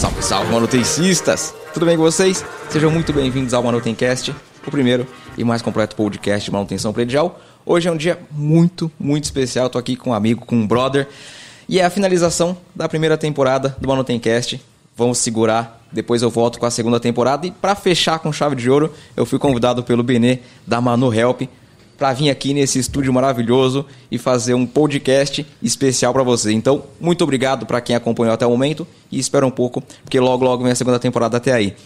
Salve, salve, manutencistas! Tudo bem com vocês? Sejam muito bem-vindos ao Manutencast, o primeiro e mais completo podcast de manutenção predial. Hoje é um dia muito, muito especial. Estou aqui com um amigo, com um brother. E é a finalização da primeira temporada do Manutencast. Vamos segurar, depois eu volto com a segunda temporada. E para fechar com chave de ouro, eu fui convidado pelo Benê da Manu Help para vir aqui nesse estúdio maravilhoso e fazer um podcast especial para você. Então, muito obrigado para quem acompanhou até o momento e espera um pouco, porque logo, logo vem a segunda temporada até aí.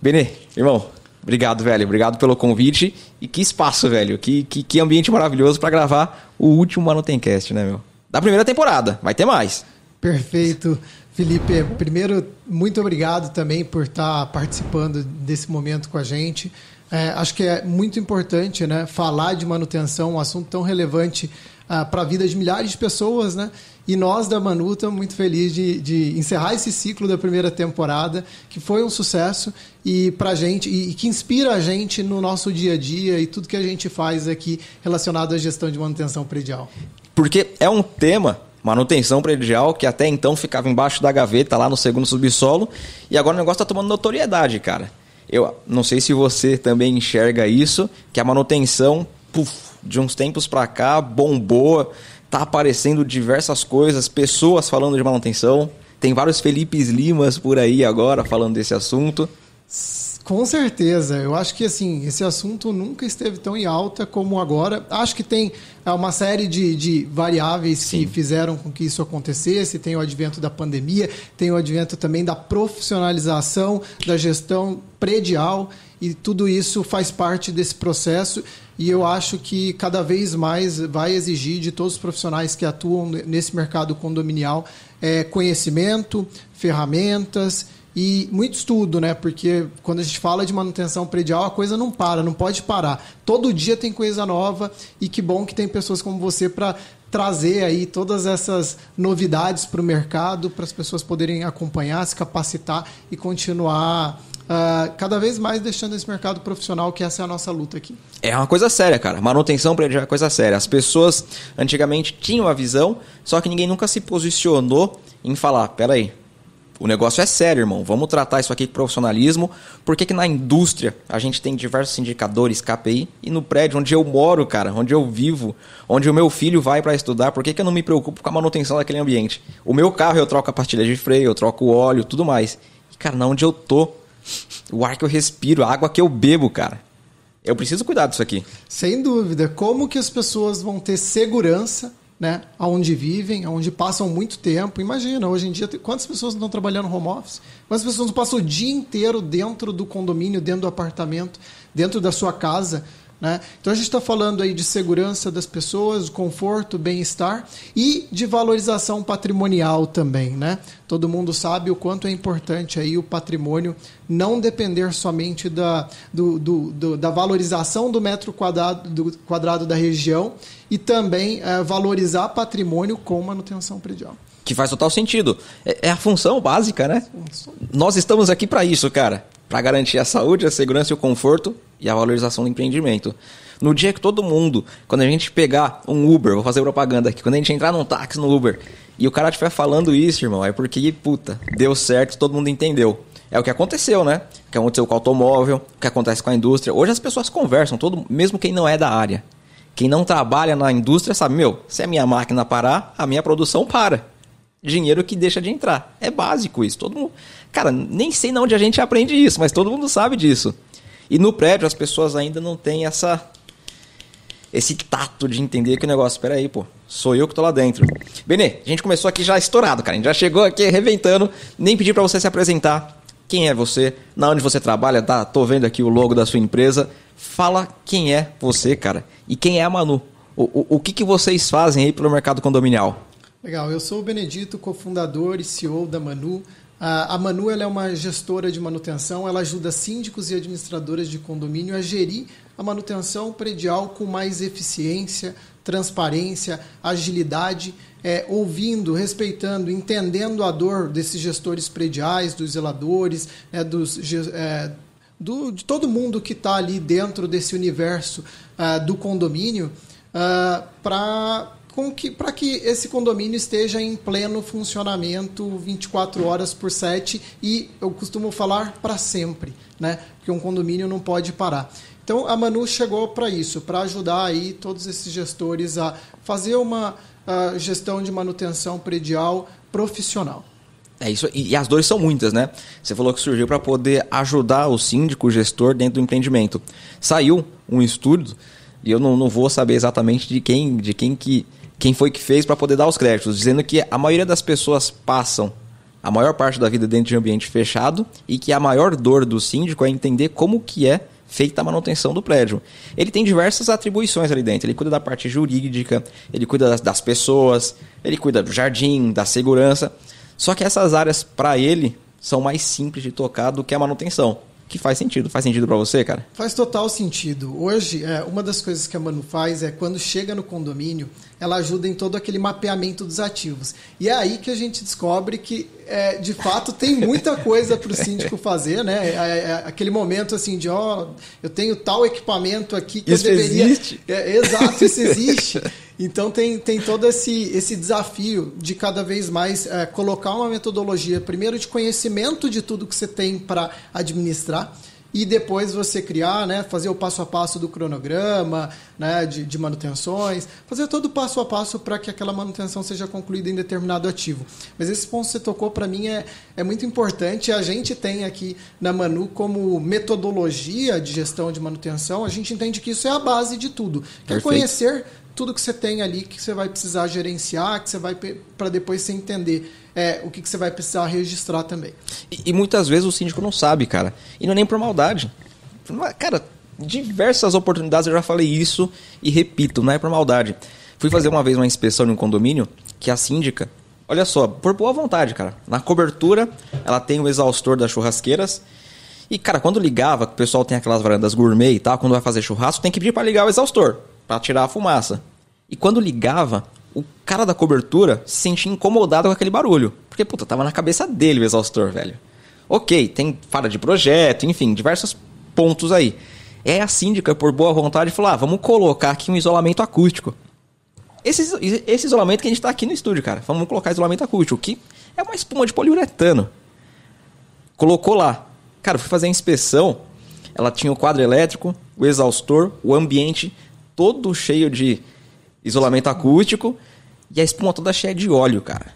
Benê, irmão, obrigado, velho. Obrigado pelo convite e que espaço, velho. Que, que, que ambiente maravilhoso para gravar o último Manutencast, né, meu? Da primeira temporada. Vai ter mais. Perfeito. Felipe, primeiro, muito obrigado também por estar participando desse momento com a gente. É, acho que é muito importante né, falar de manutenção, um assunto tão relevante ah, para a vida de milhares de pessoas, né? E nós da Manu estamos muito felizes de, de, encerrar esse ciclo da primeira temporada, que foi um sucesso e para gente e, e, que inspira a gente no nosso dia a dia e tudo que a gente faz aqui relacionado à gestão de manutenção predial. Porque é um tema manutenção predial que até então ficava embaixo da gaveta lá no segundo subsolo e agora o negócio está tomando notoriedade, cara. Eu não sei se você também enxerga isso, que a manutenção, puf, de uns tempos para cá, bombou, tá aparecendo diversas coisas, pessoas falando de manutenção. Tem vários Felipes Limas por aí agora falando desse assunto. Com certeza. Eu acho que assim, esse assunto nunca esteve tão em alta como agora. Acho que tem é, uma série de, de variáveis Sim. que fizeram com que isso acontecesse. Tem o advento da pandemia, tem o advento também da profissionalização da gestão predial e tudo isso faz parte desse processo e eu acho que cada vez mais vai exigir de todos os profissionais que atuam nesse mercado condominial é, conhecimento, ferramentas e muito estudo, né? Porque quando a gente fala de manutenção predial, a coisa não para, não pode parar. Todo dia tem coisa nova e que bom que tem pessoas como você para trazer aí todas essas novidades para o mercado, para as pessoas poderem acompanhar, se capacitar e continuar Uh, cada vez mais deixando esse mercado profissional, que essa é a nossa luta aqui. É uma coisa séria, cara. Manutenção predial é uma coisa séria. As pessoas antigamente tinham a visão, só que ninguém nunca se posicionou em falar: peraí, o negócio é sério, irmão. Vamos tratar isso aqui com profissionalismo. Por que, que na indústria a gente tem diversos indicadores KPI e no prédio onde eu moro, cara, onde eu vivo, onde o meu filho vai para estudar, por que, que eu não me preocupo com a manutenção daquele ambiente? O meu carro eu troco a pastilha de freio, eu troco o óleo, tudo mais. E, cara, na onde eu tô, o ar que eu respiro, a água que eu bebo, cara. Eu preciso cuidar disso aqui. Sem dúvida. Como que as pessoas vão ter segurança né, aonde vivem, aonde passam muito tempo. Imagina, hoje em dia, quantas pessoas estão trabalhando home office? Quantas pessoas passam o dia inteiro dentro do condomínio, dentro do apartamento, dentro da sua casa? Né? Então a gente está falando aí de segurança das pessoas, conforto, bem-estar e de valorização patrimonial também. Né? Todo mundo sabe o quanto é importante aí o patrimônio não depender somente da, do, do, do, da valorização do metro quadrado, do quadrado da região e também é, valorizar patrimônio com manutenção predial. Que faz total sentido. É, é a função básica, né? Nós estamos aqui para isso, cara. Para garantir a saúde, a segurança e o conforto e a valorização do empreendimento. No dia que todo mundo, quando a gente pegar um Uber, vou fazer propaganda aqui, quando a gente entrar num táxi no Uber e o cara estiver falando isso, irmão, é porque, puta, deu certo, todo mundo entendeu. É o que aconteceu, né? O que aconteceu com o automóvel, o que acontece com a indústria. Hoje as pessoas conversam, todo, mesmo quem não é da área. Quem não trabalha na indústria sabe, meu, se a minha máquina parar, a minha produção para. Dinheiro que deixa de entrar. É básico isso. Todo mundo. Cara, nem sei de onde a gente aprende isso, mas todo mundo sabe disso. E no prédio as pessoas ainda não têm essa esse tato de entender que o negócio, espera aí, pô, sou eu que tô lá dentro. Benê, a gente começou aqui já estourado, cara, a gente já chegou aqui arrebentando, nem pedi para você se apresentar. Quem é você? Na onde você trabalha? Tá, tô vendo aqui o logo da sua empresa. Fala quem é você, cara, e quem é a Manu. O, o, o que, que vocês fazem aí pelo mercado condominial? Legal, eu sou o Benedito, cofundador e CEO da Manu. A Manu é uma gestora de manutenção, ela ajuda síndicos e administradoras de condomínio a gerir a manutenção predial com mais eficiência, transparência, agilidade, é, ouvindo, respeitando, entendendo a dor desses gestores prediais, dos zeladores, né, dos, é, do, de todo mundo que está ali dentro desse universo uh, do condomínio, uh, para com que para que esse condomínio esteja em pleno funcionamento 24 horas por 7 e eu costumo falar para sempre, né? Porque um condomínio não pode parar. Então a Manu chegou para isso, para ajudar aí todos esses gestores a fazer uma uh, gestão de manutenção predial profissional. É isso, e, as dores são muitas, né? Você falou que surgiu para poder ajudar o síndico, o gestor dentro do empreendimento. Saiu um estudo, e eu não, não vou saber exatamente de quem, de quem que quem foi que fez para poder dar os créditos, dizendo que a maioria das pessoas passam a maior parte da vida dentro de ambiente fechado e que a maior dor do síndico é entender como que é feita a manutenção do prédio. Ele tem diversas atribuições ali dentro. Ele cuida da parte jurídica, ele cuida das, das pessoas, ele cuida do jardim, da segurança. Só que essas áreas, para ele, são mais simples de tocar do que a manutenção que faz sentido. Faz sentido para você, cara? Faz total sentido. Hoje, é, uma das coisas que a Manu faz é quando chega no condomínio, ela ajuda em todo aquele mapeamento dos ativos. E é aí que a gente descobre que, é, de fato, tem muita coisa para o síndico fazer, né? É, é, é, aquele momento assim de, ó, eu tenho tal equipamento aqui que isso eu deveria. Existe. É, exato, isso existe. Então tem, tem todo esse, esse desafio de cada vez mais é, colocar uma metodologia, primeiro de conhecimento de tudo que você tem para administrar, e depois você criar, né, fazer o passo a passo do cronograma, né, de, de manutenções, fazer todo o passo a passo para que aquela manutenção seja concluída em determinado ativo. Mas esse ponto que você tocou para mim é, é muito importante. A gente tem aqui na Manu como metodologia de gestão de manutenção, a gente entende que isso é a base de tudo. Quer conhecer tudo que você tem ali que você vai precisar gerenciar, que você vai para depois você entender é, o que, que você vai precisar registrar também. E, e, muitas vezes o síndico não sabe, cara. E não é nem por maldade. Cara, diversas oportunidades eu já falei isso e repito, não é por maldade. Fui fazer uma vez uma inspeção em um condomínio que a síndica, olha só, por boa vontade, cara. Na cobertura, ela tem o exaustor das churrasqueiras. E, cara, quando ligava, que o pessoal tem aquelas varandas gourmet e tal, quando vai fazer churrasco, tem que pedir para ligar o exaustor para tirar a fumaça. E quando ligava, o cara da cobertura se sentia incomodado com aquele barulho. Porque, puta, tava na cabeça dele o exaustor, velho. Ok, tem falha de projeto, enfim, diversos pontos aí. É a síndica, por boa vontade, falou: ah, vamos colocar aqui um isolamento acústico. Esse, esse isolamento que a gente tá aqui no estúdio, cara. Vamos colocar isolamento acústico, que é uma espuma de poliuretano. Colocou lá. Cara, fui fazer a inspeção. Ela tinha o quadro elétrico, o exaustor, o ambiente todo cheio de isolamento acústico e a espuma toda cheia de óleo, cara.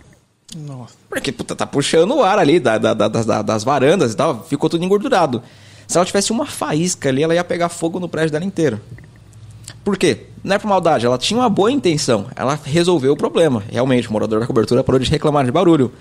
Nossa. Porque, puta, tá puxando o ar ali da, da, da, das, das varandas e tal, ficou tudo engordurado. Se ela tivesse uma faísca ali, ela ia pegar fogo no prédio dela inteiro. Por quê? Não é por maldade, ela tinha uma boa intenção. Ela resolveu o problema. Realmente, o morador da cobertura parou de reclamar de barulho.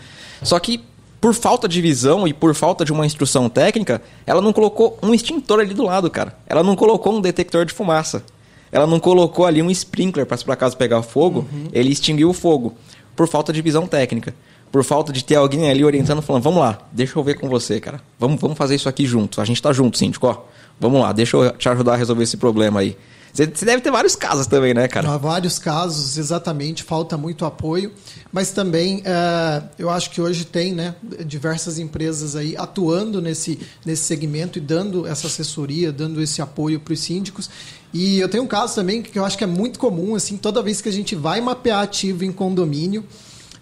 Só que, por falta de visão e por falta de uma instrução técnica, ela não colocou um extintor ali do lado, cara. Ela não colocou um detector de fumaça ela não colocou ali um sprinkler para se por acaso pegar fogo, uhum. ele extinguiu o fogo. Por falta de visão técnica. Por falta de ter alguém ali orientando, falando, vamos lá, deixa eu ver com você, cara. Vamos, vamos fazer isso aqui junto. A gente tá junto, síndico, ó. Vamos lá, deixa eu te ajudar a resolver esse problema aí. Você deve ter vários casos também, né, cara? Há vários casos, exatamente. Falta muito apoio. Mas também, é, eu acho que hoje tem né, diversas empresas aí atuando nesse, nesse segmento e dando essa assessoria, dando esse apoio para os síndicos. E eu tenho um caso também que eu acho que é muito comum, assim, toda vez que a gente vai mapear ativo em condomínio,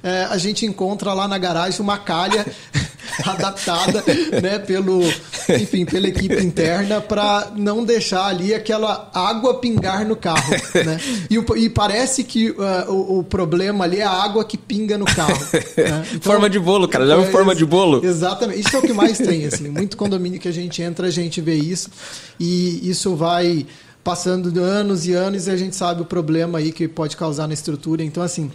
é, a gente encontra lá na garagem uma calha adaptada, né, pelo, enfim, pela equipe interna para não deixar ali aquela água pingar no carro, né? E, e parece que uh, o, o, problema ali é a água que pinga no carro. Né? Então, forma de bolo, cara, já é, forma de bolo. Exatamente. Isso é o que mais tem, assim. Muito condomínio que a gente entra, a gente vê isso e isso vai passando anos e anos e a gente sabe o problema aí que pode causar na estrutura. Então, assim,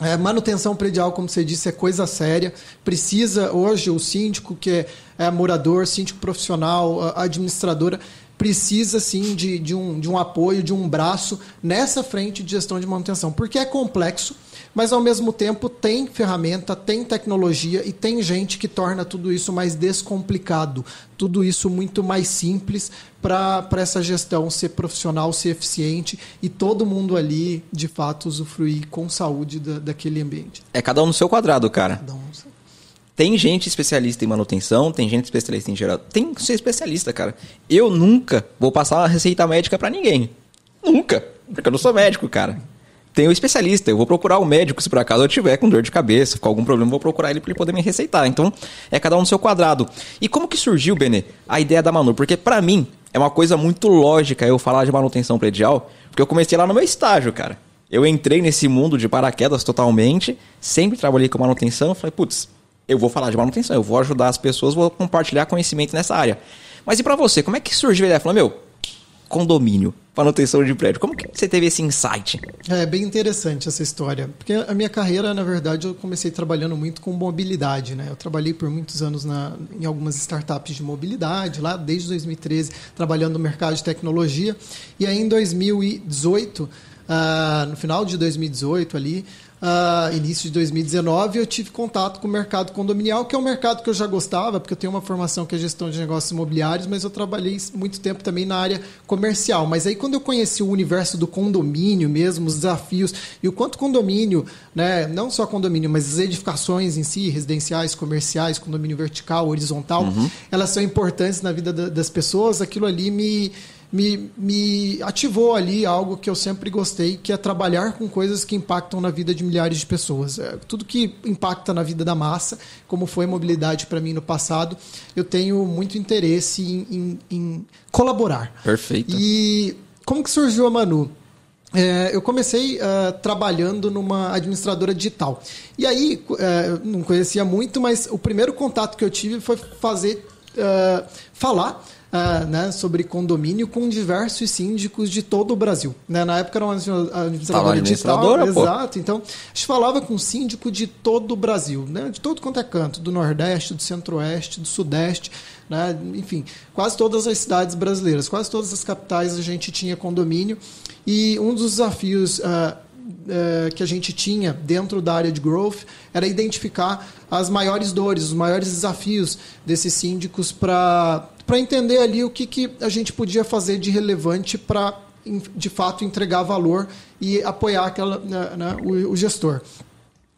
é, manutenção predial, como você disse, é coisa séria. Precisa, hoje, o síndico, que é, morador, síndico profissional, administradora, precisa sim de, de, um, de um apoio, de um braço nessa frente de gestão de manutenção, porque é complexo mas ao mesmo tempo tem ferramenta, tem tecnologia e tem gente que torna tudo isso mais descomplicado, tudo isso muito mais simples para essa gestão ser profissional, ser eficiente e todo mundo ali, de fato, usufruir com saúde da, daquele ambiente. É cada um no seu quadrado, cara. Cada um no seu. Tem gente especialista em manutenção, tem gente especialista em geral. Tem que ser especialista, cara. Eu nunca vou passar a receita médica para ninguém. Nunca. Porque eu não sou médico, cara. Tem o especialista, eu vou procurar o médico se por acaso eu tiver com dor de cabeça, com algum problema, vou procurar ele para ele poder me receitar. Então, é cada um no seu quadrado. E como que surgiu, Benê, a ideia da Manu? Porque para mim é uma coisa muito lógica eu falar de manutenção predial, porque eu comecei lá no meu estágio, cara. Eu entrei nesse mundo de paraquedas totalmente, sempre trabalhei com manutenção, falei, putz, eu vou falar de manutenção, eu vou ajudar as pessoas, vou compartilhar conhecimento nessa área. Mas e para você, como é que surgiu a ideia? Falou, meu, condomínio, manutenção de prédio. Como que você teve esse insight? É bem interessante essa história, porque a minha carreira, na verdade, eu comecei trabalhando muito com mobilidade, né? Eu trabalhei por muitos anos na, em algumas startups de mobilidade, lá desde 2013, trabalhando no mercado de tecnologia, e aí em 2018, uh, ah, no final de 2018 ali, uh, início de 2019, eu tive contato com o mercado condominial, que é um mercado que eu já gostava, porque eu tenho uma formação que é gestão de negócios imobiliários, mas eu trabalhei muito tempo também na área comercial. Mas aí quando eu conheci o universo do condomínio mesmo, os desafios e o quanto condomínio, né, não só condomínio, mas as edificações em si, residenciais, comerciais, condomínio vertical, horizontal, uhum. elas são importantes na vida das pessoas, aquilo ali me me, me ativou ali algo que eu sempre gostei, que é trabalhar com coisas que impactam na vida de milhares de pessoas. É, tudo que impacta na vida da massa, como foi a mobilidade para mim no passado, eu tenho muito interesse em, em, em colaborar. Perfeito. E como que surgiu a Manu? É, eu comecei uh, trabalhando numa administradora digital. E aí, uh, não conhecia muito, mas o primeiro contato que eu tive foi fazer, uh, falar uh, né, sobre condomínio com diversos síndicos de todo o Brasil. Né? Na época era uma administradora digital. Exato. Então, a gente falava com síndico de todo o Brasil, né? de todo quanto é canto, do Nordeste, do Centro-Oeste, do Sudeste. Né? Enfim, quase todas as cidades brasileiras, quase todas as capitais a gente tinha condomínio. E um dos desafios uh, que a gente tinha dentro da área de growth era identificar as maiores dores, os maiores desafios desses síndicos para entender ali o que, que a gente podia fazer de relevante para, de fato, entregar valor e apoiar aquela, né, né, o, o, gestor.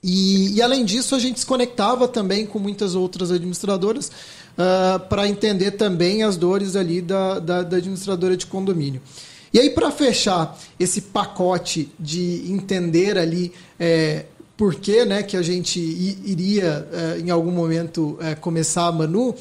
E, e, além disso, a gente se conectava também com muitas outras administradoras uh, para entender também as dores ali da, da, da administradora de condomínio. E aí, para fechar esse pacote de entender ali é, por que, né, que a gente iria, é, em algum momento, é, começar a Manu,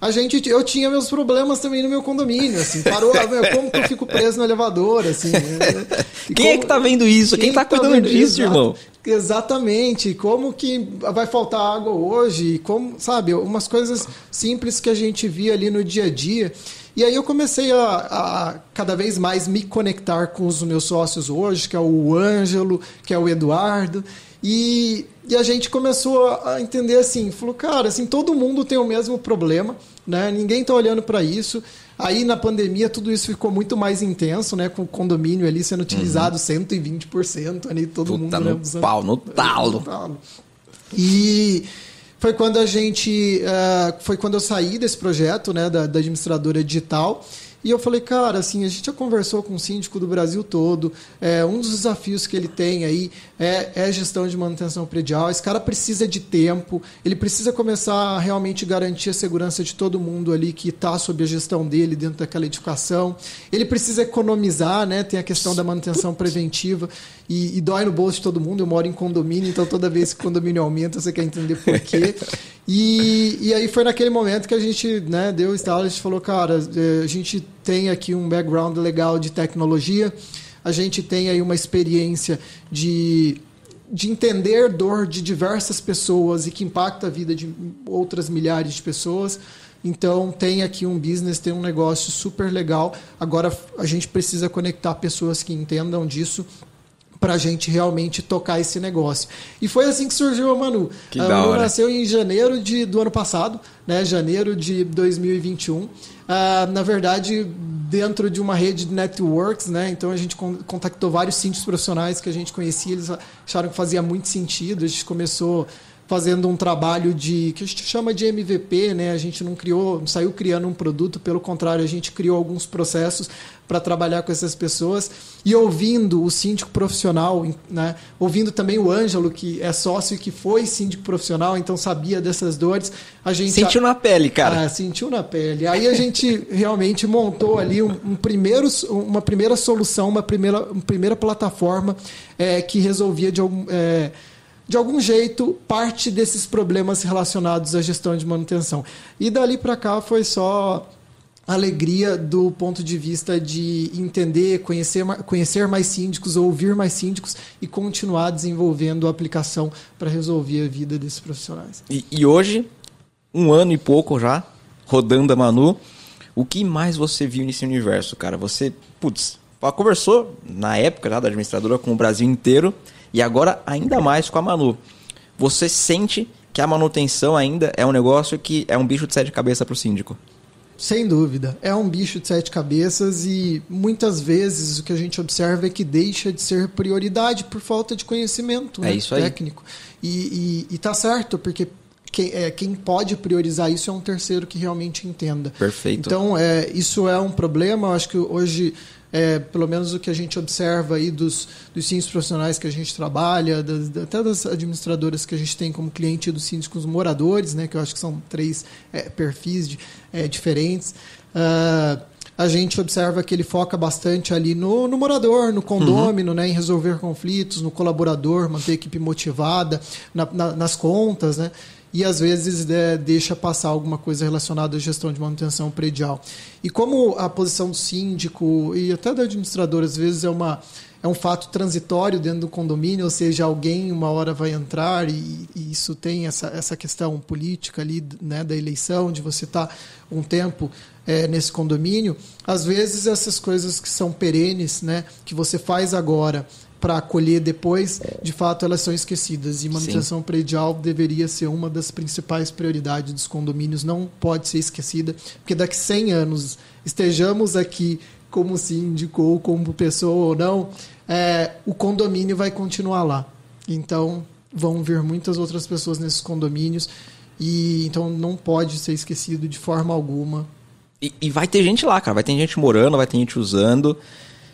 a gente, eu tinha meus problemas também no meu condomínio, assim, parou, como que eu fico preso no elevador, assim. Né? Quem como, é que tá vendo isso? Quem, quem tá, tá cuidando disso, irmão? Exatamente. Como que vai faltar água hoje? Como, sabe, umas coisas simples que a gente via ali no dia a dia. E aí eu comecei a, a, cada vez mais me conectar com os meus sócios hoje, que é o Ângelo, que é o Eduardo. E, e a gente começou a entender assim, falou, cara, assim, todo mundo tem o mesmo problema, né? Ninguém está olhando para isso. Aí na pandemia tudo isso ficou muito mais intenso, né? Com o condomínio ali sendo utilizado uhum. 120% ali, todo Puta mundo. No né, usando, pau, no talo. No talo. E foi quando a gente. Uh, foi quando eu saí desse projeto, né, da, da administradora digital. E eu falei, cara, assim, a gente já conversou com o síndico do Brasil todo. É, um dos desafios que ele tem aí é, é gestão de manutenção predial. Esse cara precisa de tempo, ele precisa começar a realmente garantir a segurança de todo mundo ali que está sob a gestão dele dentro daquela edificação. Ele precisa economizar, né? Tem a questão da manutenção preventiva e, e dói no bolso de todo mundo. Eu moro em condomínio, então toda vez que o condomínio aumenta, você quer entender por quê. E, e aí foi naquele momento que a gente né, deu o estalo, a gente falou, cara, é, a gente tem aqui um background legal de tecnologia, a gente tem aí uma experiência de, de entender dor de diversas pessoas e que impacta a vida de outras milhares de pessoas. Então tem aqui um business, tem um negócio super legal. Agora a gente precisa conectar pessoas que entendam disso para a gente realmente tocar esse negócio. E foi assim que surgiu a Manu. Que a Manu nasceu em janeiro de, do ano passado, né, janeiro de 2021. Ah, na verdade, dentro de uma rede de networks, né? Então a gente contactou vários síndicos profissionais que a gente conhecia, eles acharam que fazia muito sentido. A gente começou fazendo um trabalho de que a gente chama de MVP, né? A gente não criou, não saiu criando um produto, pelo contrário, a gente criou alguns processos para trabalhar com essas pessoas e ouvindo o síndico profissional, né? Ouvindo também o Ângelo, que é sócio e que foi síndico profissional, então sabia dessas dores, a gente sentiu na pele, cara. Ah, sentiu na pele. Aí a gente realmente montou ali um, um primeiro, uma primeira solução, uma primeira, uma primeira plataforma é, que resolvia de algum é, de algum jeito, parte desses problemas relacionados à gestão de manutenção. E dali para cá foi só alegria do ponto de vista de entender, conhecer, conhecer mais síndicos, ouvir mais síndicos e continuar desenvolvendo a aplicação para resolver a vida desses profissionais. E, e, hoje, um ano e pouco já, rodando a Manu, o que mais você viu nesse universo, cara? Você, putz, conversou na época já da administradora com o Brasil inteiro e agora ainda mais com a Manu. Você sente que a manutenção ainda é um negócio que é um bicho de sete cabeças para o síndico? Sem dúvida. É um bicho de sete cabeças e muitas vezes o que a gente observa é que deixa de ser prioridade por falta de conhecimento é né, isso técnico. E, e, e tá certo, porque quem, é, quem pode priorizar isso é um terceiro que realmente entenda. Perfeito. Então, é, isso é um problema. Eu acho que hoje é, pelo menos o que a gente observa aí dos, dos síndicos profissionais que a gente trabalha, das, até das administradoras que a gente tem como cliente dos síndicos moradores, né, que eu acho que são três é, perfis de, é, diferentes. Uh, a gente observa que ele foca bastante ali no, no morador, no condômino, uhum. né, em resolver conflitos, no colaborador, manter a equipe motivada, na, na, nas contas, né? E às vezes é, deixa passar alguma coisa relacionada à gestão de manutenção predial. E como a posição do síndico e até da administradora às vezes é uma é um fato transitório dentro do condomínio, ou seja, alguém uma hora vai entrar e, e isso tem essa, essa questão política ali né, da eleição, de você estar tá um tempo é, nesse condomínio. Às vezes essas coisas que são perenes, né, que você faz agora para acolher depois, de fato elas são esquecidas. E manutenção Sim. predial deveria ser uma das principais prioridades dos condomínios, não pode ser esquecida, porque daqui 100 anos estejamos aqui como síndico ou como pessoa ou não, é, o condomínio vai continuar lá. Então vão vir muitas outras pessoas nesses condomínios e então não pode ser esquecido de forma alguma. E, e vai ter gente lá, cara, vai ter gente morando, vai ter gente usando.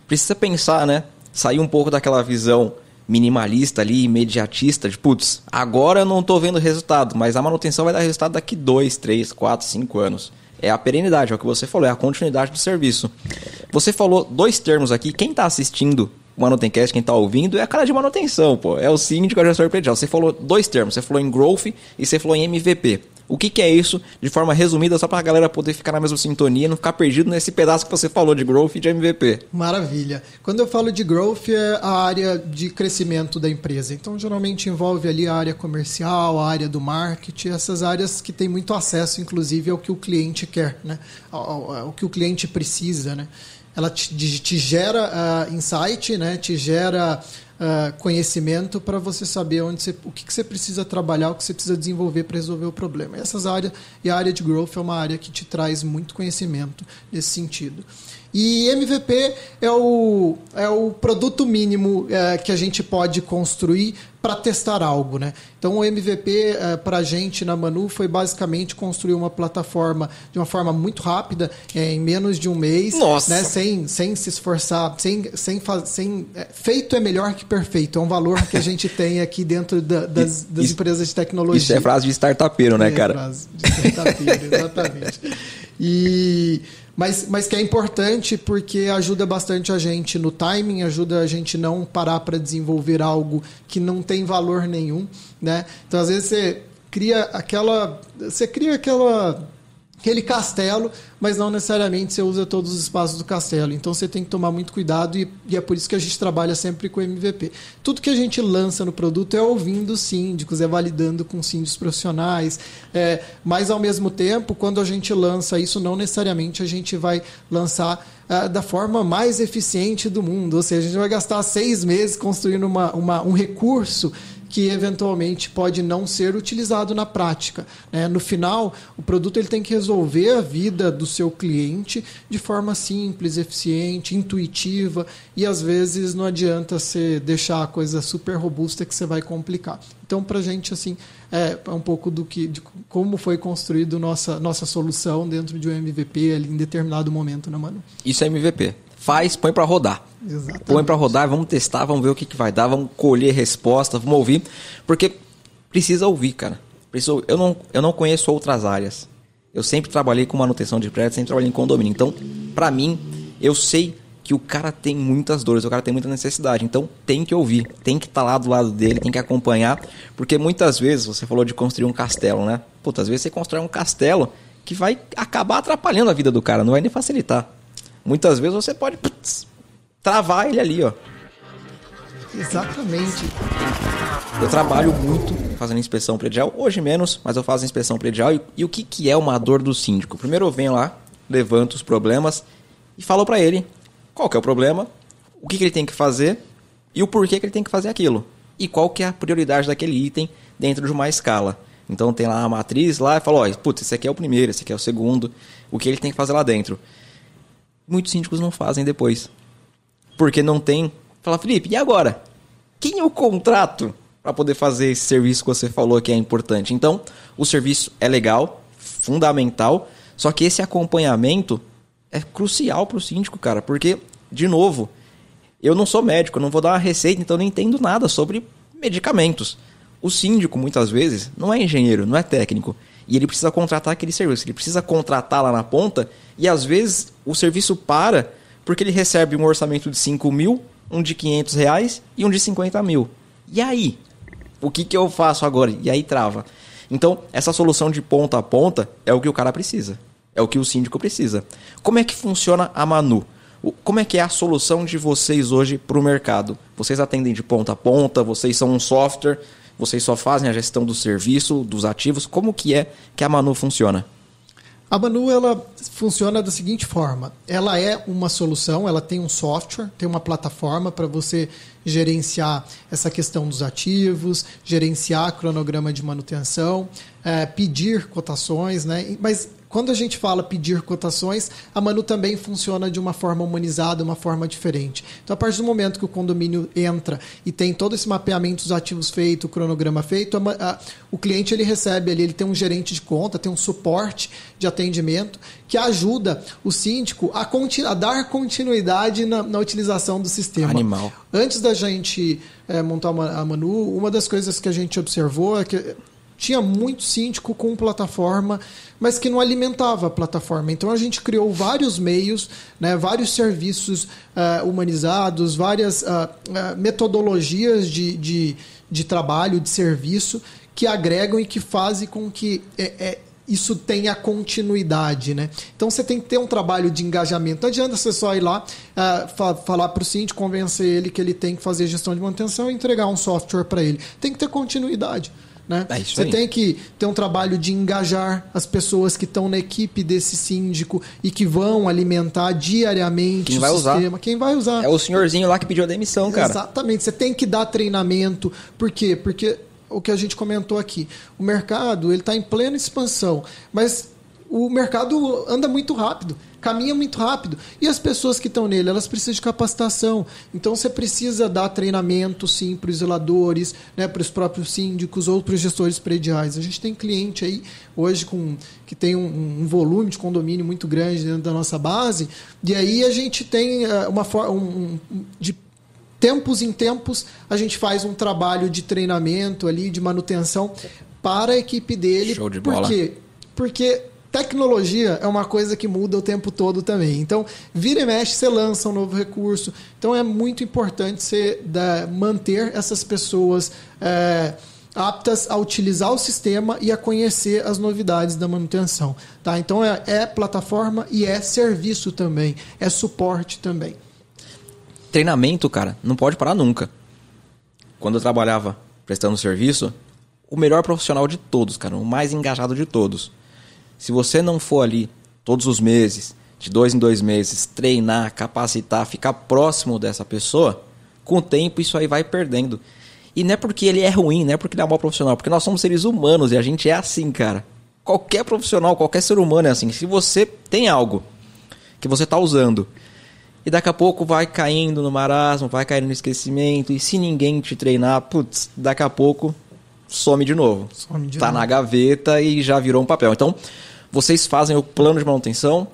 Precisa pensar, né? Sair um pouco daquela visão minimalista ali, imediatista, de putz, agora eu não estou vendo resultado, mas a manutenção vai dar resultado daqui 2, 3, 4, 5 anos. É a perenidade, é o que você falou, é a continuidade do serviço. Você falou dois termos aqui, quem está assistindo o Manutencast, quem está ouvindo, é a cara de manutenção, pô. É o síndico, é o gestor predial. Você falou dois termos, você falou em growth e você falou em MVP. O que, que é isso, de forma resumida, só para a galera poder ficar na mesma sintonia, não ficar perdido nesse pedaço que você falou de growth e de MVP. Maravilha. Quando eu falo de growth, é a área de crescimento da empresa. Então, geralmente envolve ali a área comercial, a área do marketing, essas áreas que têm muito acesso, inclusive, ao que o cliente quer, né? ao, que o cliente precisa. Né? Ela te, te gera uh, insight, né? te gera uh, conhecimento para você saber onde você, o que, que, você precisa trabalhar, o que você precisa desenvolver para resolver o problema. Essas áreas e a área de growth é uma área que te traz muito conhecimento nesse sentido. E MVP é o, é o produto mínimo é, que a gente pode construir para testar algo. Né? Então, o MVP é, para a gente na Manu foi basicamente construir uma plataforma de uma forma muito rápida, é, em menos de um mês, Nossa. Né? sem, sem se esforçar, sem, sem, sem é, feito é melhor que perfeito. É um valor que a gente tem aqui dentro da, das, das isso, empresas de tecnologia. Isso é frase de startupeiro, né, é cara? Frase de startupeiro, exatamente. E mas, mas que é importante porque ajuda bastante a gente no timing, ajuda a gente não parar para desenvolver algo que não tem valor nenhum, né? Então às vezes você cria aquela, você cria aquela aquele castelo, mas não necessariamente você usa todos os espaços do castelo. Então você tem que tomar muito cuidado e, e, é por isso que a gente trabalha sempre com MVP. Tudo que a gente lança no produto é ouvindo síndicos, é validando com síndicos profissionais, é, mas ao mesmo tempo, quando a gente lança isso, não necessariamente a gente vai lançar é, da forma mais eficiente do mundo. Ou seja, a gente vai gastar seis meses construindo uma, uma um recurso que eventualmente pode não ser utilizado na prática. Né? No final, o produto ele tem que resolver a vida do seu cliente de forma simples, eficiente, intuitiva e às vezes não adianta você deixar a coisa super robusta que você vai complicar. Então, para a gente, assim, é, é um pouco do que, de como foi construído nossa nossa solução dentro de um MVP ali em determinado momento, né, mano? Isso é MVP. Faz, põe para rodar. Exatamente. Põe para rodar, vamos testar, vamos ver o que, que vai dar, vamos colher resposta, vamos ouvir, porque precisa ouvir, cara. Precisa, eu não eu não conheço outras áreas. Eu sempre trabalhei com manutenção de prédio, sempre trabalhei em condomínio. Então, para mim, eu sei que o cara tem muitas dores, o cara tem muita necessidade. Então tem que ouvir, tem que estar tá lá do lado dele, tem que acompanhar, porque muitas vezes você falou de construir um castelo, né? Puta, às vezes você constrói um castelo que vai acabar atrapalhando a vida do cara, não vai nem facilitar. Muitas vezes você pode putz, travar ele ali, ó. Exatamente. Eu trabalho muito fazendo inspeção predial, hoje menos, mas eu faço inspeção predial. E, e o que, que é uma dor do síndico? Primeiro eu venho lá, levanto os problemas e falo para ele qual que é o problema, o que, que ele tem que fazer e o porquê que ele tem que fazer aquilo. E qual que é a prioridade daquele item dentro de uma escala. Então tem lá a matriz lá e fala, ó, putz, esse aqui é o primeiro, esse aqui é o segundo, o que ele tem que fazer lá dentro. Muitos síndicos não fazem depois. Porque não tem. Fala, Felipe, e agora? Quem é o contrato para poder fazer esse serviço que você falou que é importante? Então, o serviço é legal, fundamental, só que esse acompanhamento é crucial para o síndico, cara, porque, de novo, eu não sou médico, eu não vou dar uma receita, então eu não entendo nada sobre medicamentos. O síndico, muitas vezes, não é engenheiro, não é técnico. E ele precisa contratar aquele serviço, ele precisa contratar lá na ponta, e às vezes o serviço para porque ele recebe um orçamento de 5 mil, um de 500 reais e um de 50 mil. E aí? O que, que eu faço agora? E aí trava. Então, essa solução de ponta a ponta é o que o cara precisa. É o que o síndico precisa. Como é que funciona a Manu? Como é que é a solução de vocês hoje para o mercado? Vocês atendem de ponta a ponta? Vocês são um software? Vocês só fazem a gestão do serviço, dos ativos? Como que é que a Manu funciona? A Manu ela funciona da seguinte forma: ela é uma solução, ela tem um software, tem uma plataforma para você gerenciar essa questão dos ativos, gerenciar cronograma de manutenção, é, pedir cotações, né? Mas quando a gente fala pedir cotações, a Manu também funciona de uma forma humanizada, uma forma diferente. Então, a partir do momento que o condomínio entra e tem todo esse mapeamento dos ativos feito, o cronograma feito, a, a, o cliente ele recebe ali, ele tem um gerente de conta, tem um suporte de atendimento que ajuda o síndico a, a dar continuidade na, na, utilização do sistema. Animal. Antes da gente é, montar uma, a Manu, uma das coisas que a gente observou é que tinha muito síndico com plataforma, mas que não alimentava a plataforma. Então a gente criou vários meios, né, vários serviços uh, humanizados, várias uh, uh, metodologias de, de, de, trabalho, de serviço, que agregam e que fazem com que é, é, isso tenha continuidade. Né? Então você tem que ter um trabalho de engajamento. Não adianta você só ir lá, falar para o síndico, convencer ele que ele tem que fazer gestão de manutenção e entregar um software para ele. Tem que ter continuidade. Né? É Você aí. tem que ter um trabalho de engajar as pessoas que estão na equipe desse síndico e que vão alimentar diariamente Quem o vai sistema. Usar. Quem vai usar? É o senhorzinho lá que pediu a demissão, cara. Exatamente. Você tem que dar treinamento. Por quê? Porque o que a gente comentou aqui, o mercado ele está em plena expansão, mas o mercado anda muito rápido caminha muito rápido. E as pessoas que estão nele, elas precisam de capacitação. Então você precisa dar treinamento, sim, para os zeladores, né, para os próprios síndicos ou para os gestores prediais. A gente tem cliente aí hoje com, que tem um, um volume de condomínio muito grande dentro da nossa base, e aí a gente tem uh, uma forma um, um, de tempos em tempos a gente faz um trabalho de treinamento ali, de manutenção para a equipe dele. Show de bola. Por quê? Porque tecnologia é uma coisa que muda o tempo todo também. Então, vira e mexe, você lança um novo recurso. Então, é muito importante você da, manter essas pessoas é, aptas a utilizar o sistema e a conhecer as novidades da manutenção. Tá? Então, é, é plataforma e é serviço também, é suporte também. Treinamento, cara, não pode parar nunca. Quando eu trabalhava prestando serviço, o melhor profissional de todos, cara, o mais engajado de todos se você não for ali todos os meses, de dois em dois meses, treinar, capacitar, ficar próximo dessa pessoa, com o tempo isso aí vai perdendo. E não é porque ele é ruim, não é porque ele é um mau profissional, porque nós somos seres humanos e a gente é assim, cara. Qualquer profissional, qualquer ser humano é assim. Se você tem algo que você está usando e daqui a pouco vai caindo no marasmo, vai caindo no esquecimento, e se ninguém te treinar, putz, daqui a pouco some de novo. Some de tá novo. na gaveta e já virou um papel. Então, vocês fazem o plano de manutenção,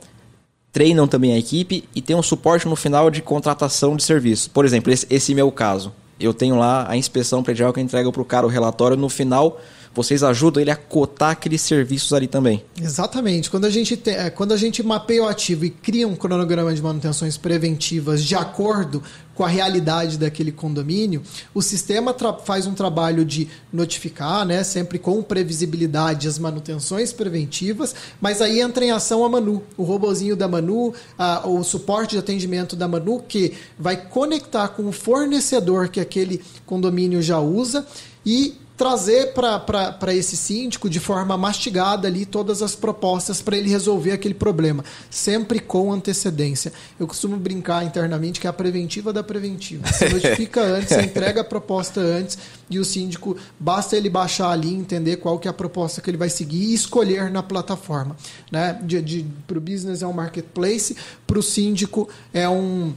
treinam também a equipe e tem um suporte no final de contratação de serviço. Por exemplo, esse, esse meu caso. Eu tenho lá a inspeção predial que eu entrego para o cara o relatório no final vocês ajudam ele a cotar aqueles serviços ali também. Exatamente. Quando a gente, te, é, quando a gente mapeia o ativo e cria um cronograma de manutenções preventivas de acordo com a realidade daquele condomínio, o sistema faz um trabalho de notificar, né, sempre com previsibilidade, as manutenções preventivas, mas aí entra em ação a Manu, o robozinho da Manu, a, o suporte de atendimento da Manu, que vai conectar com o fornecedor que aquele condomínio já usa e trazer para esse síndico de forma mastigada ali todas as propostas para ele resolver aquele problema, sempre com antecedência. Eu costumo brincar internamente que é a preventiva da preventiva. Você notifica antes, você entrega a proposta antes e o síndico basta ele baixar ali, entender qual que é a proposta que ele vai seguir e escolher na plataforma. Né? De, de, para o business é um marketplace, para o síndico é um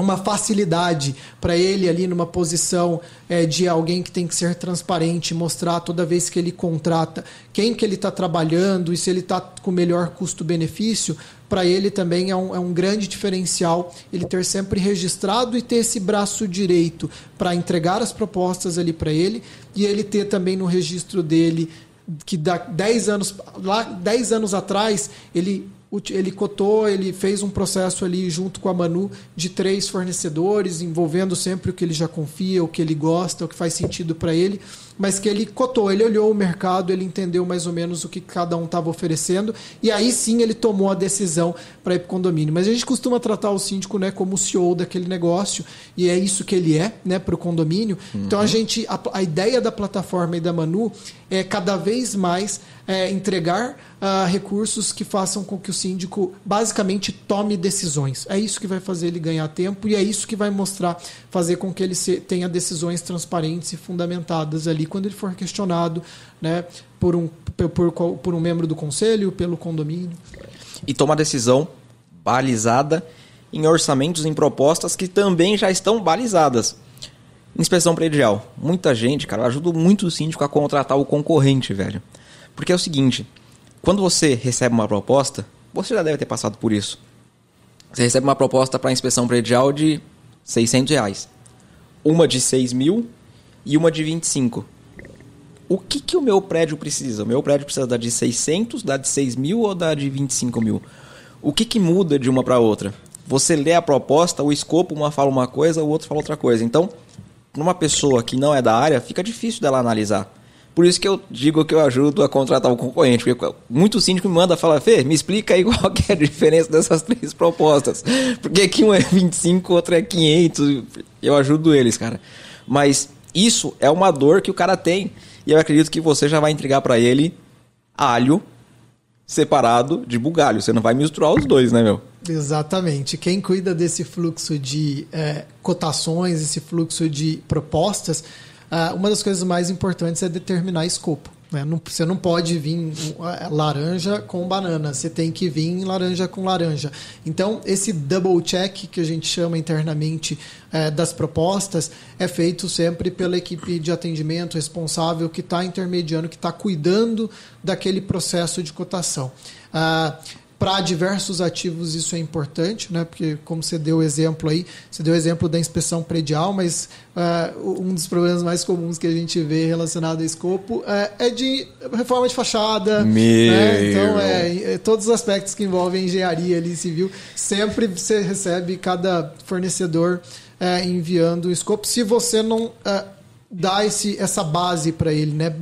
uma facilidade para ele ali numa posição é, de alguém que tem que ser transparente, mostrar toda vez que ele contrata quem que ele está trabalhando e se ele está com melhor custo-benefício, para ele também é um, é um grande diferencial ele ter sempre registrado e ter esse braço direito para entregar as propostas ali para ele e ele ter também no registro dele que dá 10 anos lá 10 anos atrás ele ele cotou, ele fez um processo ali junto com a Manu de três fornecedores, envolvendo sempre o que ele já confia, o que ele gosta, o que faz sentido para ele mas que ele cotou, ele olhou o mercado, ele entendeu mais ou menos o que cada um estava oferecendo, e aí sim ele tomou a decisão para ir para o condomínio. Mas a gente costuma tratar o síndico né, como o CEO daquele negócio, e é isso que ele é né, para o condomínio. Uhum. Então a gente, a, a, ideia da plataforma e da Manu é cada vez mais é, entregar uh, recursos que façam com que o síndico basicamente tome decisões. É isso que vai fazer ele ganhar tempo e é isso que vai mostrar, fazer com que ele se, tenha decisões transparentes e fundamentadas ali quando ele for questionado né, por, um, por, por um membro do conselho, pelo condomínio. E toma decisão balizada em orçamentos, em propostas que também já estão balizadas. Inspeção predial. Muita gente, cara, ajuda muito o síndico a contratar o concorrente, velho. Porque é o seguinte, quando você recebe uma proposta, você já deve ter passado por isso. Você recebe uma proposta para inspeção predial de 600 reais. Uma de 6 mil e uma de 25. O que, que o meu prédio precisa? O meu prédio precisa da de 600, da de 6 mil ou da de 25 mil? O que, que muda de uma para outra? Você lê a proposta, o escopo, uma fala uma coisa, o outro fala outra coisa. Então, numa pessoa que não é da área, fica difícil dela analisar. Por isso que eu digo que eu ajudo a contratar o concorrente. Porque muito síndico me manda falar, Fê, me explica aí qual é a diferença dessas três propostas. Porque que um é 25, outro é 500. Eu ajudo eles, cara. Mas isso é uma dor que o cara tem. E eu acredito que você já vai entregar para ele alho separado de bugalho. Você não vai misturar os dois, né, meu? Exatamente. Quem cuida desse fluxo de é, cotações, esse fluxo de propostas, uh, uma das coisas mais importantes é determinar escopo. Né? Não, você não pode vir é, laranja com banana, você tem que vir laranja com laranja. Então, esse double check que a gente chama internamente é, das propostas é feito sempre pela equipe de atendimento responsável que está intermediando, que está cuidando daquele processo de cotação. Ah, para diversos ativos isso é importante, né? porque como você deu o exemplo aí, você deu o exemplo da inspeção predial, mas uh, um dos problemas mais comuns que a gente vê relacionado a escopo uh, é de reforma de fachada. Né? Então, é, é, todos os aspectos que envolvem engenharia ali civil, sempre você recebe cada fornecedor uh, enviando o escopo. Se você não dá esse, essa base para ele, né?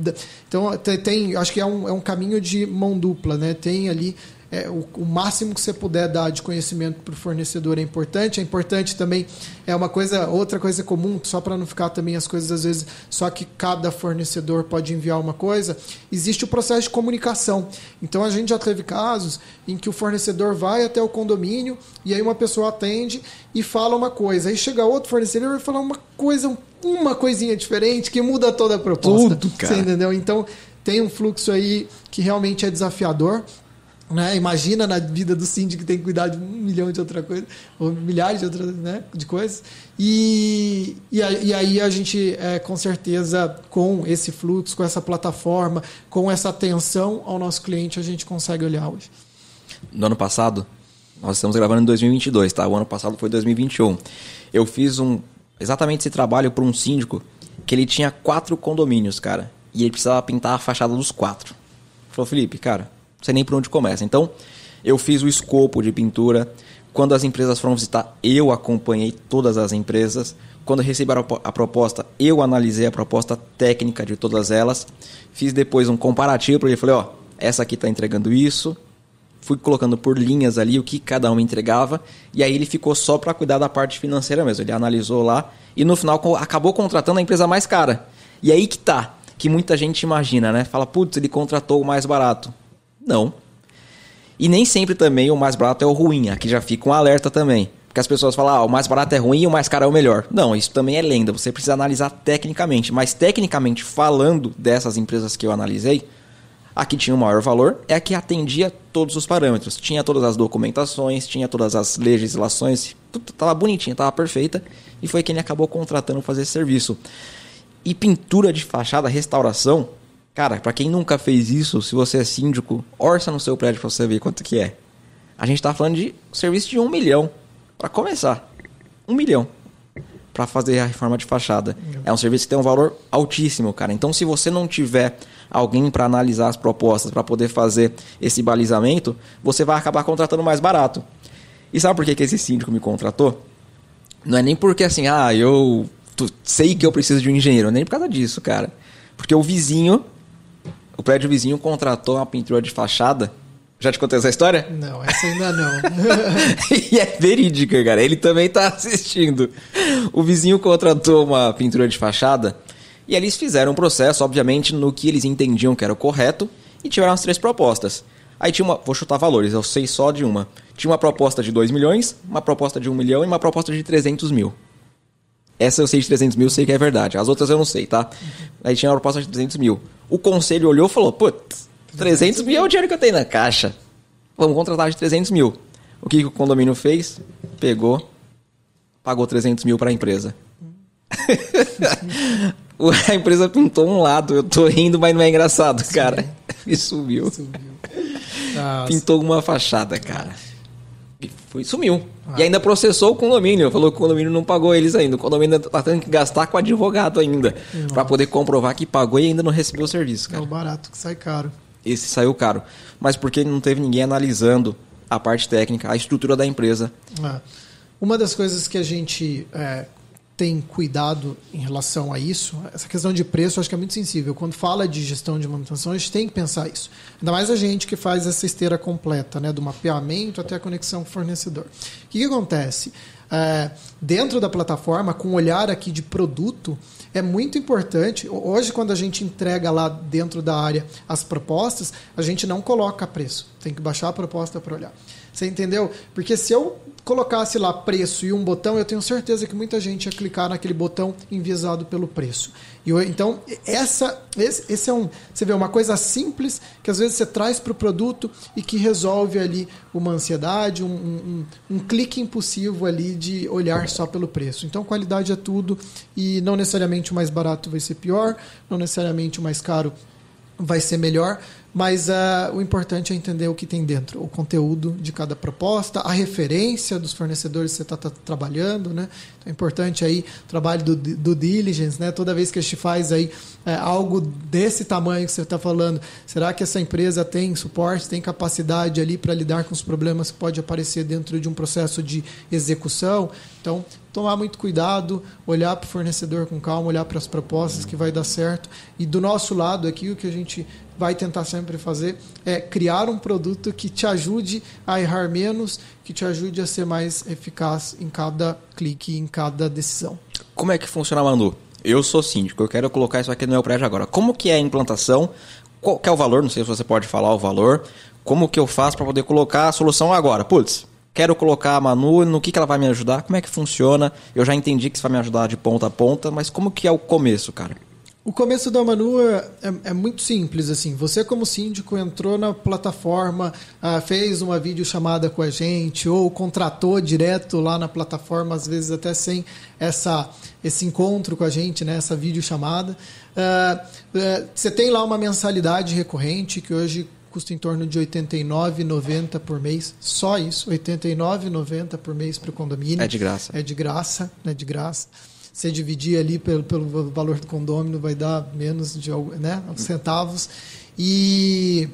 Então tem, acho que é um, é um caminho de mão dupla, né? Tem ali é, o, o, máximo que você puder dar de conhecimento para o fornecedor é importante. É importante também, é uma coisa, outra coisa comum, só para não ficar também as coisas às vezes, só que cada fornecedor pode enviar uma coisa, existe o processo de comunicação. Então a gente já teve casos em que o fornecedor vai até o condomínio e aí uma pessoa atende e fala uma coisa. Aí chega outro fornecedor e vai falar uma coisa um uma coisinha diferente que muda toda a proposta. Tudo, cara. Você entendeu? Então, tem um fluxo aí que realmente é desafiador. Né? Imagina na vida do síndico que tem que cuidar de um milhão de outra coisa, ou milhares de outras né? de coisas. E, e, e aí a gente, é, com certeza, com esse fluxo, com essa plataforma, com essa atenção ao nosso cliente, a gente consegue olhar hoje. No ano passado, nós estamos gravando em 2022, tá? O ano passado foi 2021. Eu fiz um exatamente esse trabalho para um síndico que ele tinha quatro condomínios, cara, e ele precisava pintar a fachada dos quatro. Falou, Felipe, cara, sei nem por onde começa. Então, eu fiz o escopo de pintura. Quando as empresas foram visitar, eu acompanhei todas as empresas. Quando receberam a proposta, eu analisei a proposta técnica de todas elas. Fiz depois um comparativo para ele. Falei, ó, essa aqui está entregando isso. Fui colocando por linhas ali o que cada uma entregava. E aí ele ficou só para cuidar da parte financeira mesmo. Ele analisou lá e no final acabou contratando a empresa mais cara. E aí que tá, que muita gente imagina, né? Fala, putz, ele contratou o mais barato. Não. E nem sempre também o mais barato é o ruim. Aqui já fica um alerta também. Porque as pessoas falam, ah, o mais barato é ruim e o mais caro é o melhor. Não, isso também é lenda. Você precisa analisar tecnicamente. Mas tecnicamente falando dessas empresas que eu analisei, a que tinha o maior valor é a que atendia todos os parâmetros. Tinha todas as documentações, tinha todas as legislações, tudo estava bonitinha, estava perfeita. E foi quem acabou contratando fazer esse serviço. E pintura de fachada, restauração, Cara, para quem nunca fez isso, se você é síndico, orça no seu prédio para você ver quanto que é. A gente tá falando de serviço de um milhão. para começar. Um milhão. para fazer a reforma de fachada. É um serviço que tem um valor altíssimo, cara. Então, se você não tiver alguém para analisar as propostas, para poder fazer esse balizamento, você vai acabar contratando mais barato. E sabe por que, que esse síndico me contratou? Não é nem porque assim, ah, eu sei que eu preciso de um engenheiro, nem por causa disso, cara. Porque o vizinho o prédio vizinho contratou uma pintura de fachada. Já te contei essa história? Não, essa ainda não. e é verídica, cara. Ele também tá assistindo. O vizinho contratou uma pintura de fachada e eles fizeram um processo, obviamente, no que eles entendiam que era o correto e tiveram as três propostas. Aí tinha uma. Vou chutar valores, eu sei só de uma. Tinha uma proposta de 2 milhões, uma proposta de 1 um milhão e uma proposta de 300 mil. Essa eu sei de 300 mil, sei que é verdade. As outras eu não sei, tá? Aí tinha uma proposta de 300 mil. O conselho olhou e falou: putz, 300 mil é o dinheiro que eu tenho na caixa. Vamos contratar de 300 mil. O que, que o condomínio fez? Pegou, pagou 300 mil para a empresa. a empresa pintou um lado. Eu tô rindo, mas não é engraçado, cara. E subiu. subiu. Pintou uma fachada, cara. E foi, sumiu. Ah. E ainda processou o condomínio. Falou que o condomínio não pagou eles ainda. O condomínio está tendo que gastar com advogado ainda. para poder comprovar que pagou e ainda não recebeu o serviço. Cara. É o barato que sai caro. Esse saiu caro. Mas porque não teve ninguém analisando a parte técnica, a estrutura da empresa. É. Uma das coisas que a gente é, tem cuidado em relação a isso, essa questão de preço acho que é muito sensível. Quando fala de gestão de manutenção, a gente tem que pensar isso. Ainda mais a gente que faz essa esteira completa, né, do mapeamento até a conexão com o fornecedor. O que, que acontece? É, dentro da plataforma, com olhar aqui de produto, é muito importante. Hoje, quando a gente entrega lá dentro da área as propostas, a gente não coloca preço. Tem que baixar a proposta para olhar. Você entendeu? Porque se eu colocasse lá preço e um botão, eu tenho certeza que muita gente ia clicar naquele botão enviesado pelo preço. E eu, então, essa, esse, esse, é um, você vê, uma coisa simples que às vezes você traz para o produto e que resolve ali uma ansiedade, um, um, um, clique impulsivo ali de olhar só pelo preço. Então, qualidade é tudo e não necessariamente o mais barato vai ser pior, não necessariamente o mais caro vai ser melhor, mas uh, o importante é entender o que tem dentro, o conteúdo de cada proposta, a referência dos fornecedores que você está tá trabalhando, né? Então é importante aí o trabalho do, do diligence, né? Toda vez que a gente faz aí é, algo desse tamanho que você está falando, será que essa empresa tem suporte, tem capacidade ali para lidar com os problemas que pode aparecer dentro de um processo de execução? Então, tomar muito cuidado, olhar para o fornecedor com calma, olhar para as propostas que vai dar certo. E do nosso lado aqui, o que a gente vai tentar sempre fazer é criar um produto que te ajude a errar menos, que te ajude a ser mais eficaz em cada clique, em cada decisão. Como é que funciona, Manu? Eu sou síndico, eu quero colocar isso aqui no meu prédio agora. Como que é a implantação? Qual é o valor? Não sei se você pode falar o valor. Como que eu faço para poder colocar a solução agora? Putz, quero colocar a Manu, no que, que ela vai me ajudar, como é que funciona. Eu já entendi que você vai me ajudar de ponta a ponta, mas como que é o começo, cara? O começo da Manu é, é, é, muito simples, assim. Você, como síndico, entrou na plataforma, ah, fez uma videochamada com a gente, ou contratou direto lá na plataforma, às vezes até sem essa, esse encontro com a gente, né, essa videochamada. Ah, ah, você tem lá uma mensalidade recorrente, que hoje custa em torno de R$ 89,90 por mês. Só isso, R$ 89,90 por mês para o condomínio. É de graça. É de graça, é de graça você dividir ali pelo, pelo valor do condômino vai dar menos de né, centavos. E,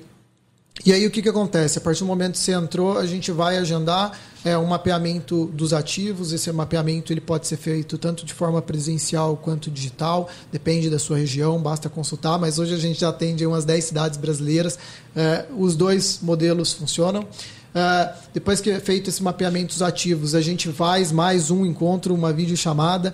e aí o que, que acontece? A partir do momento que você entrou, a gente vai agendar é, um mapeamento dos ativos. Esse mapeamento ele pode ser feito tanto de forma presencial quanto digital, depende da sua região, basta consultar. Mas hoje a gente já atende umas 10 cidades brasileiras. É, os dois modelos funcionam. Uh, depois que é feito esse mapeamento dos ativos, a gente faz mais um encontro, uma videochamada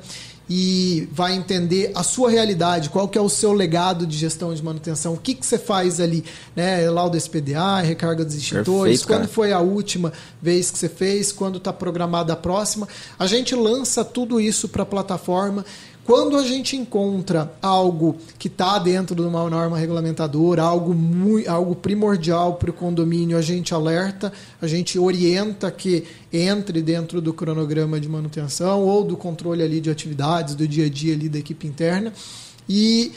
e vai entender a sua realidade, qual que é o seu legado de gestão de manutenção, o que, que você faz ali, né? Laudo SPDA, recarga dos extintores, Perfeito, quando foi a última vez que você fez, quando está programada a próxima. A gente lança tudo isso para a plataforma quando a gente encontra algo que está dentro de uma norma regulamentadora, algo, muito, algo primordial para o condomínio, a gente alerta, a gente orienta que entre dentro do cronograma de manutenção ou do controle ali de atividades, do dia a dia ali da equipe interna. E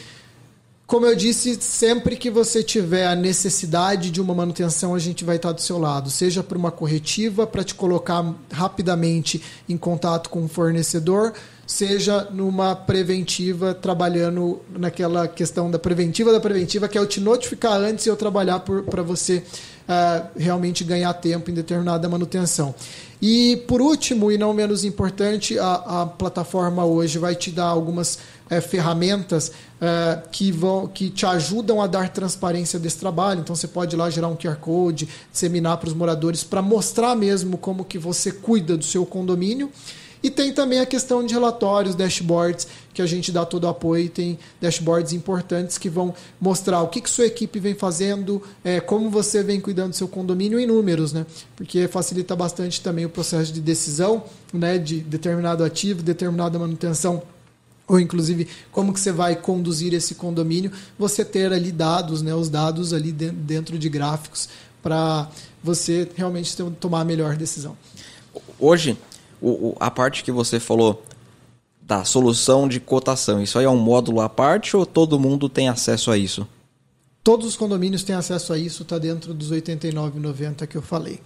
como eu disse, sempre que você tiver a necessidade de uma manutenção, a gente vai estar do seu lado, seja por uma corretiva para te colocar rapidamente em contato com o fornecedor, seja numa preventiva, trabalhando naquela questão da preventiva da preventiva, que é eu te notificar antes e eu trabalhar para você uh, realmente ganhar tempo em determinada manutenção. E por último, e não menos importante, a, a plataforma hoje vai te dar algumas é, ferramentas é, que, vão, que te ajudam a dar transparência desse trabalho. Então você pode ir lá gerar um QR Code, disseminar para os moradores para mostrar mesmo como que você cuida do seu condomínio. E tem também a questão de relatórios, dashboards, que a gente dá todo o apoio. Tem dashboards importantes que vão mostrar o que, que sua equipe vem fazendo, é, como você vem cuidando do seu condomínio em números, né? Porque facilita bastante também o processo de decisão né, de determinado ativo, determinada manutenção ou inclusive como que você vai conduzir esse condomínio, você ter ali dados, né, os dados ali dentro de gráficos para você realmente tomar a melhor decisão. Hoje, o, o, a parte que você falou da solução de cotação, isso aí é um módulo à parte ou todo mundo tem acesso a isso? Todos os condomínios têm acesso a isso, está dentro dos 89,90 que eu falei.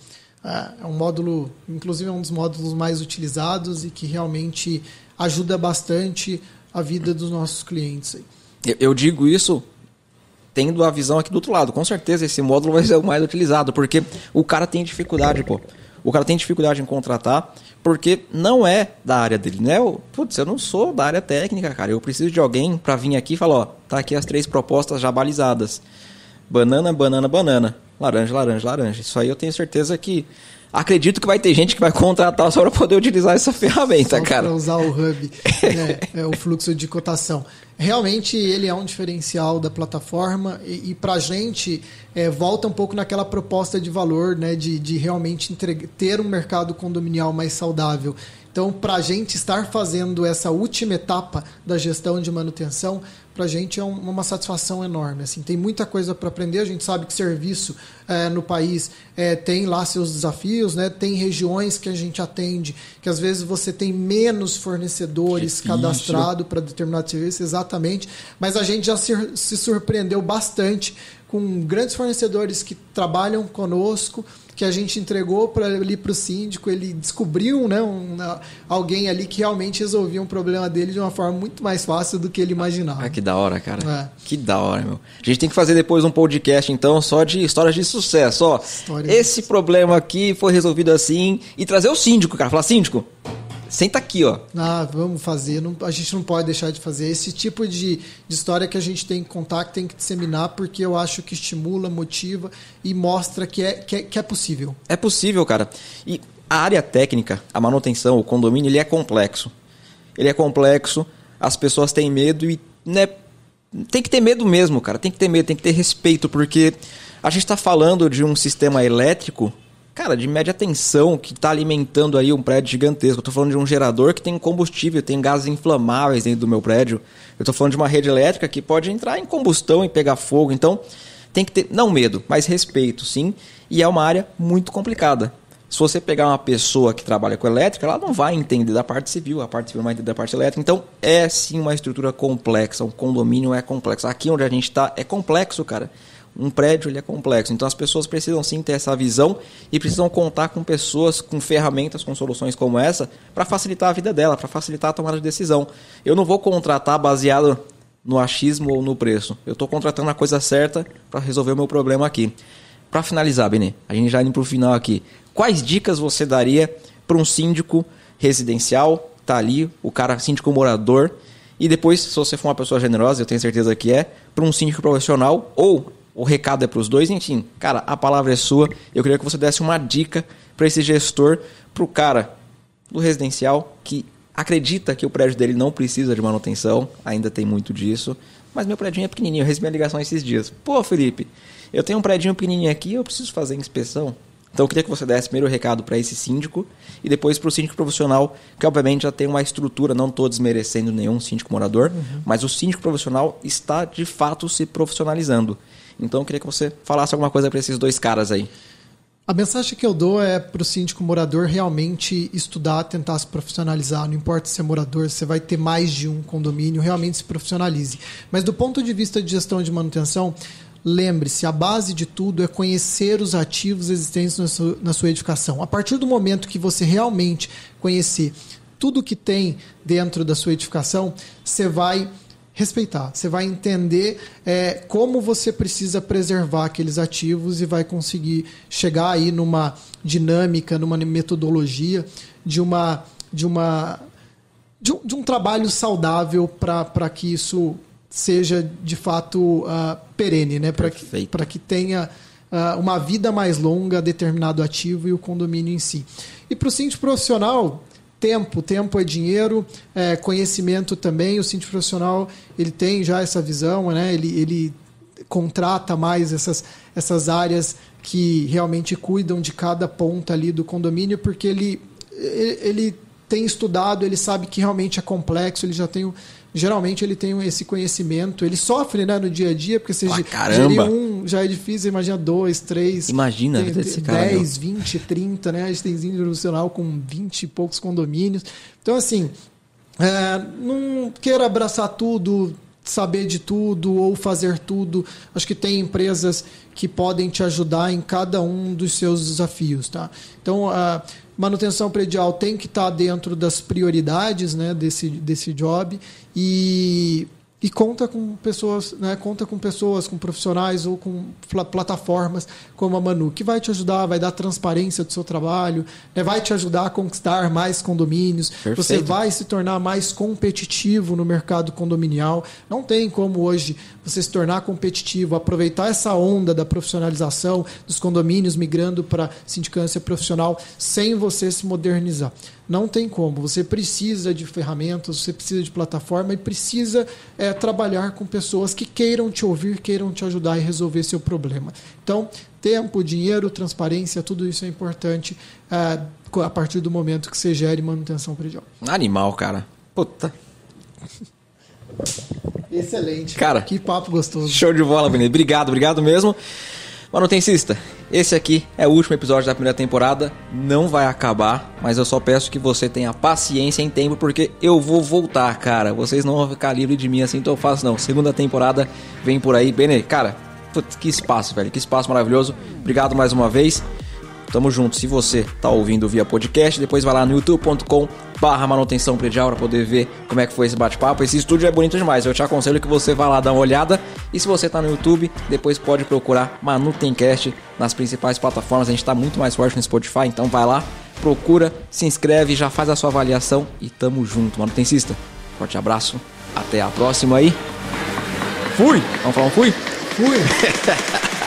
É, é um módulo, inclusive é um dos módulos mais utilizados e que realmente ajuda bastante a vida dos nossos clientes. Eu, eu digo isso tendo a visão aqui do outro lado. Com certeza esse módulo vai ser o mais utilizado, porque o cara tem dificuldade, pô. O cara tem dificuldade em contratar porque não é da área dele, né? Putz, eu não sou da área técnica, cara. Eu preciso de alguém para vir aqui e falar, ó, tá aqui as três propostas já balizadas. Banana, banana, banana. Laranja, laranja, laranja. Isso aí eu tenho certeza que acredito que vai ter gente que vai contratar só para poder utilizar essa ferramenta, só cara. Para usar o hub, né, é, o fluxo de cotação. Realmente ele é um diferencial da plataforma e, e para a gente é, volta um pouco naquela proposta de valor, né, de, de realmente entregar, ter um mercado condominial mais saudável. Então, para a gente estar fazendo essa última etapa da gestão de manutenção, para a gente é uma satisfação enorme. Assim, tem muita coisa para aprender. A gente sabe que serviço é, no país é, tem lá seus desafios, né? tem regiões que a gente atende que às vezes você tem menos fornecedores cadastrados para determinado serviço, exatamente. Mas a gente já se, se surpreendeu bastante com grandes fornecedores que trabalham conosco que a gente entregou para ali para o síndico, ele descobriu né, um, alguém ali que realmente resolvia um problema dele de uma forma muito mais fácil do que ele imaginava. Ah, que da hora, cara. É. Que da hora, meu. A gente tem que fazer depois um podcast, então, só de histórias de sucesso. Ó, esse problema aqui foi resolvido assim e trazer o síndico, cara. Falar, síndico, Senta aqui, ó. Ah, vamos fazer. Não, a gente não pode deixar de fazer. Esse tipo de, de história que a gente tem que contar, que tem que disseminar, porque eu acho que estimula, motiva e mostra que é, que é, que é possível. É possível, cara. E a área técnica, a manutenção, o condomínio, ele é complexo. Ele é complexo, as pessoas têm medo e né, tem que ter medo mesmo, cara. Tem que ter medo, tem que ter respeito, porque a gente está falando de um sistema elétrico cara, de média tensão que está alimentando aí um prédio gigantesco. Eu estou falando de um gerador que tem combustível, tem gases inflamáveis dentro do meu prédio. Eu estou falando de uma rede elétrica que pode entrar em combustão e pegar fogo. Então, tem que ter, não medo, mas respeito, sim. E é uma área muito complicada. Se você pegar uma pessoa que trabalha com elétrica, ela não vai entender da parte civil, a parte civil não vai entender da parte elétrica. Então, é sim uma estrutura complexa, um condomínio é complexo. Aqui onde a gente está é complexo, cara um prédio ele é complexo. Então as pessoas precisam sim ter essa visão e precisam contar com pessoas, com ferramentas, com soluções como essa para facilitar a vida dela, para facilitar a tomada de decisão. Eu não vou contratar baseado no achismo ou no preço. Eu estou contratando a coisa certa para resolver o meu problema aqui. Para finalizar, Benê, a gente já indo para o final aqui. Quais dicas você daria para um síndico residencial? Tá ali, o cara síndico morador. E depois, se você for uma pessoa generosa, eu tenho certeza que é, para um síndico profissional ou o recado é para os dois, enfim, cara, a palavra é sua. Eu queria que você desse uma dica para esse gestor, para o cara do residencial que acredita que o prédio dele não precisa de manutenção, ainda tem muito disso, mas meu prédio é pequenininho, eu recebi a ligação esses dias. Pô, Felipe, eu tenho um prédio pequenininho aqui, eu preciso fazer inspeção. Então eu queria que você desse primeiro o recado para esse síndico e depois para o síndico profissional, que obviamente já tem uma estrutura, não estou desmerecendo nenhum síndico morador, uhum. mas o síndico profissional está de fato se profissionalizando. Então eu queria que você falasse alguma coisa para esses dois caras aí. A mensagem que eu dou é para o síndico morador realmente estudar, tentar se profissionalizar. Não importa se é morador, você vai ter mais de um condomínio, realmente se profissionalize. Mas do ponto de vista de gestão de manutenção, lembre-se, a base de tudo é conhecer os ativos existentes na sua, na sua edificação. A partir do momento que você realmente conhecer tudo que tem dentro da sua edificação, você vai respeitar. Você vai entender é, como você precisa preservar aqueles ativos e vai conseguir chegar aí numa dinâmica, numa metodologia de uma de uma de um, de um trabalho saudável para que isso seja de fato uh, perene, né? Para que, que tenha uh, uma vida mais longa determinado ativo e o condomínio em si. E para o síndico profissional, tempo, tempo é dinheiro, é, conhecimento também. O síndico profissional ele tem já essa visão, né? ele, ele contrata mais essas, essas áreas que realmente cuidam de cada ponta ali do condomínio, porque ele, ele tem estudado, ele sabe que realmente é complexo, ele já tem geralmente ele tem esse conhecimento, ele sofre né, no dia a dia, porque se ah, gerir um já é difícil, imagina dois, três. Imagina tem, desse cara. 10, 20, 30, né? A gente tem índio nacional com 20 e poucos condomínios. Então, assim, é, não queira abraçar tudo, saber de tudo ou fazer tudo. Acho que tem empresas que podem te ajudar em cada um dos seus desafios, tá? Então, a manutenção predial tem que estar dentro das prioridades, né, desse desse job. E e conta com pessoas, né, conta com pessoas, com profissionais ou com plataformas como a Manu, que vai te ajudar, vai dar transparência do seu trabalho, né, vai te ajudar a conquistar mais condomínios, Perfeito. você vai se tornar mais competitivo no mercado condominial. Não tem como hoje você se tornar competitivo, aproveitar essa onda da profissionalização dos condomínios migrando para sindicância profissional sem você se modernizar. Não tem como. Você precisa de ferramentas, você precisa de plataforma e precisa é, trabalhar com pessoas que queiram te ouvir, queiram te ajudar e resolver seu problema. Então, tempo, dinheiro, transparência, tudo isso é importante é, a partir do momento que você gere manutenção predial. Animal, cara. Puta. Excelente. Cara, que papo gostoso. Show de bola, Benê. Obrigado, obrigado mesmo. Manutencista, esse aqui é o último episódio da primeira temporada. Não vai acabar, mas eu só peço que você tenha paciência em tempo, porque eu vou voltar, cara. Vocês não vão ficar livre de mim assim tão fácil, não. Segunda temporada vem por aí. Benê, cara, putz, que espaço, velho. Que espaço maravilhoso. Obrigado mais uma vez. Tamo junto. Se você tá ouvindo via podcast, depois vai lá no youtube.com barra manutenção predial para poder ver como é que foi esse bate-papo. Esse estúdio é bonito demais. Eu te aconselho que você vá lá dar uma olhada. E se você tá no YouTube, depois pode procurar Manutencast nas principais plataformas. A gente tá muito mais forte no Spotify, então vai lá, procura, se inscreve, já faz a sua avaliação e tamo junto, manutencista. Forte abraço, até a próxima aí. Fui! Vamos falar um fui? Fui!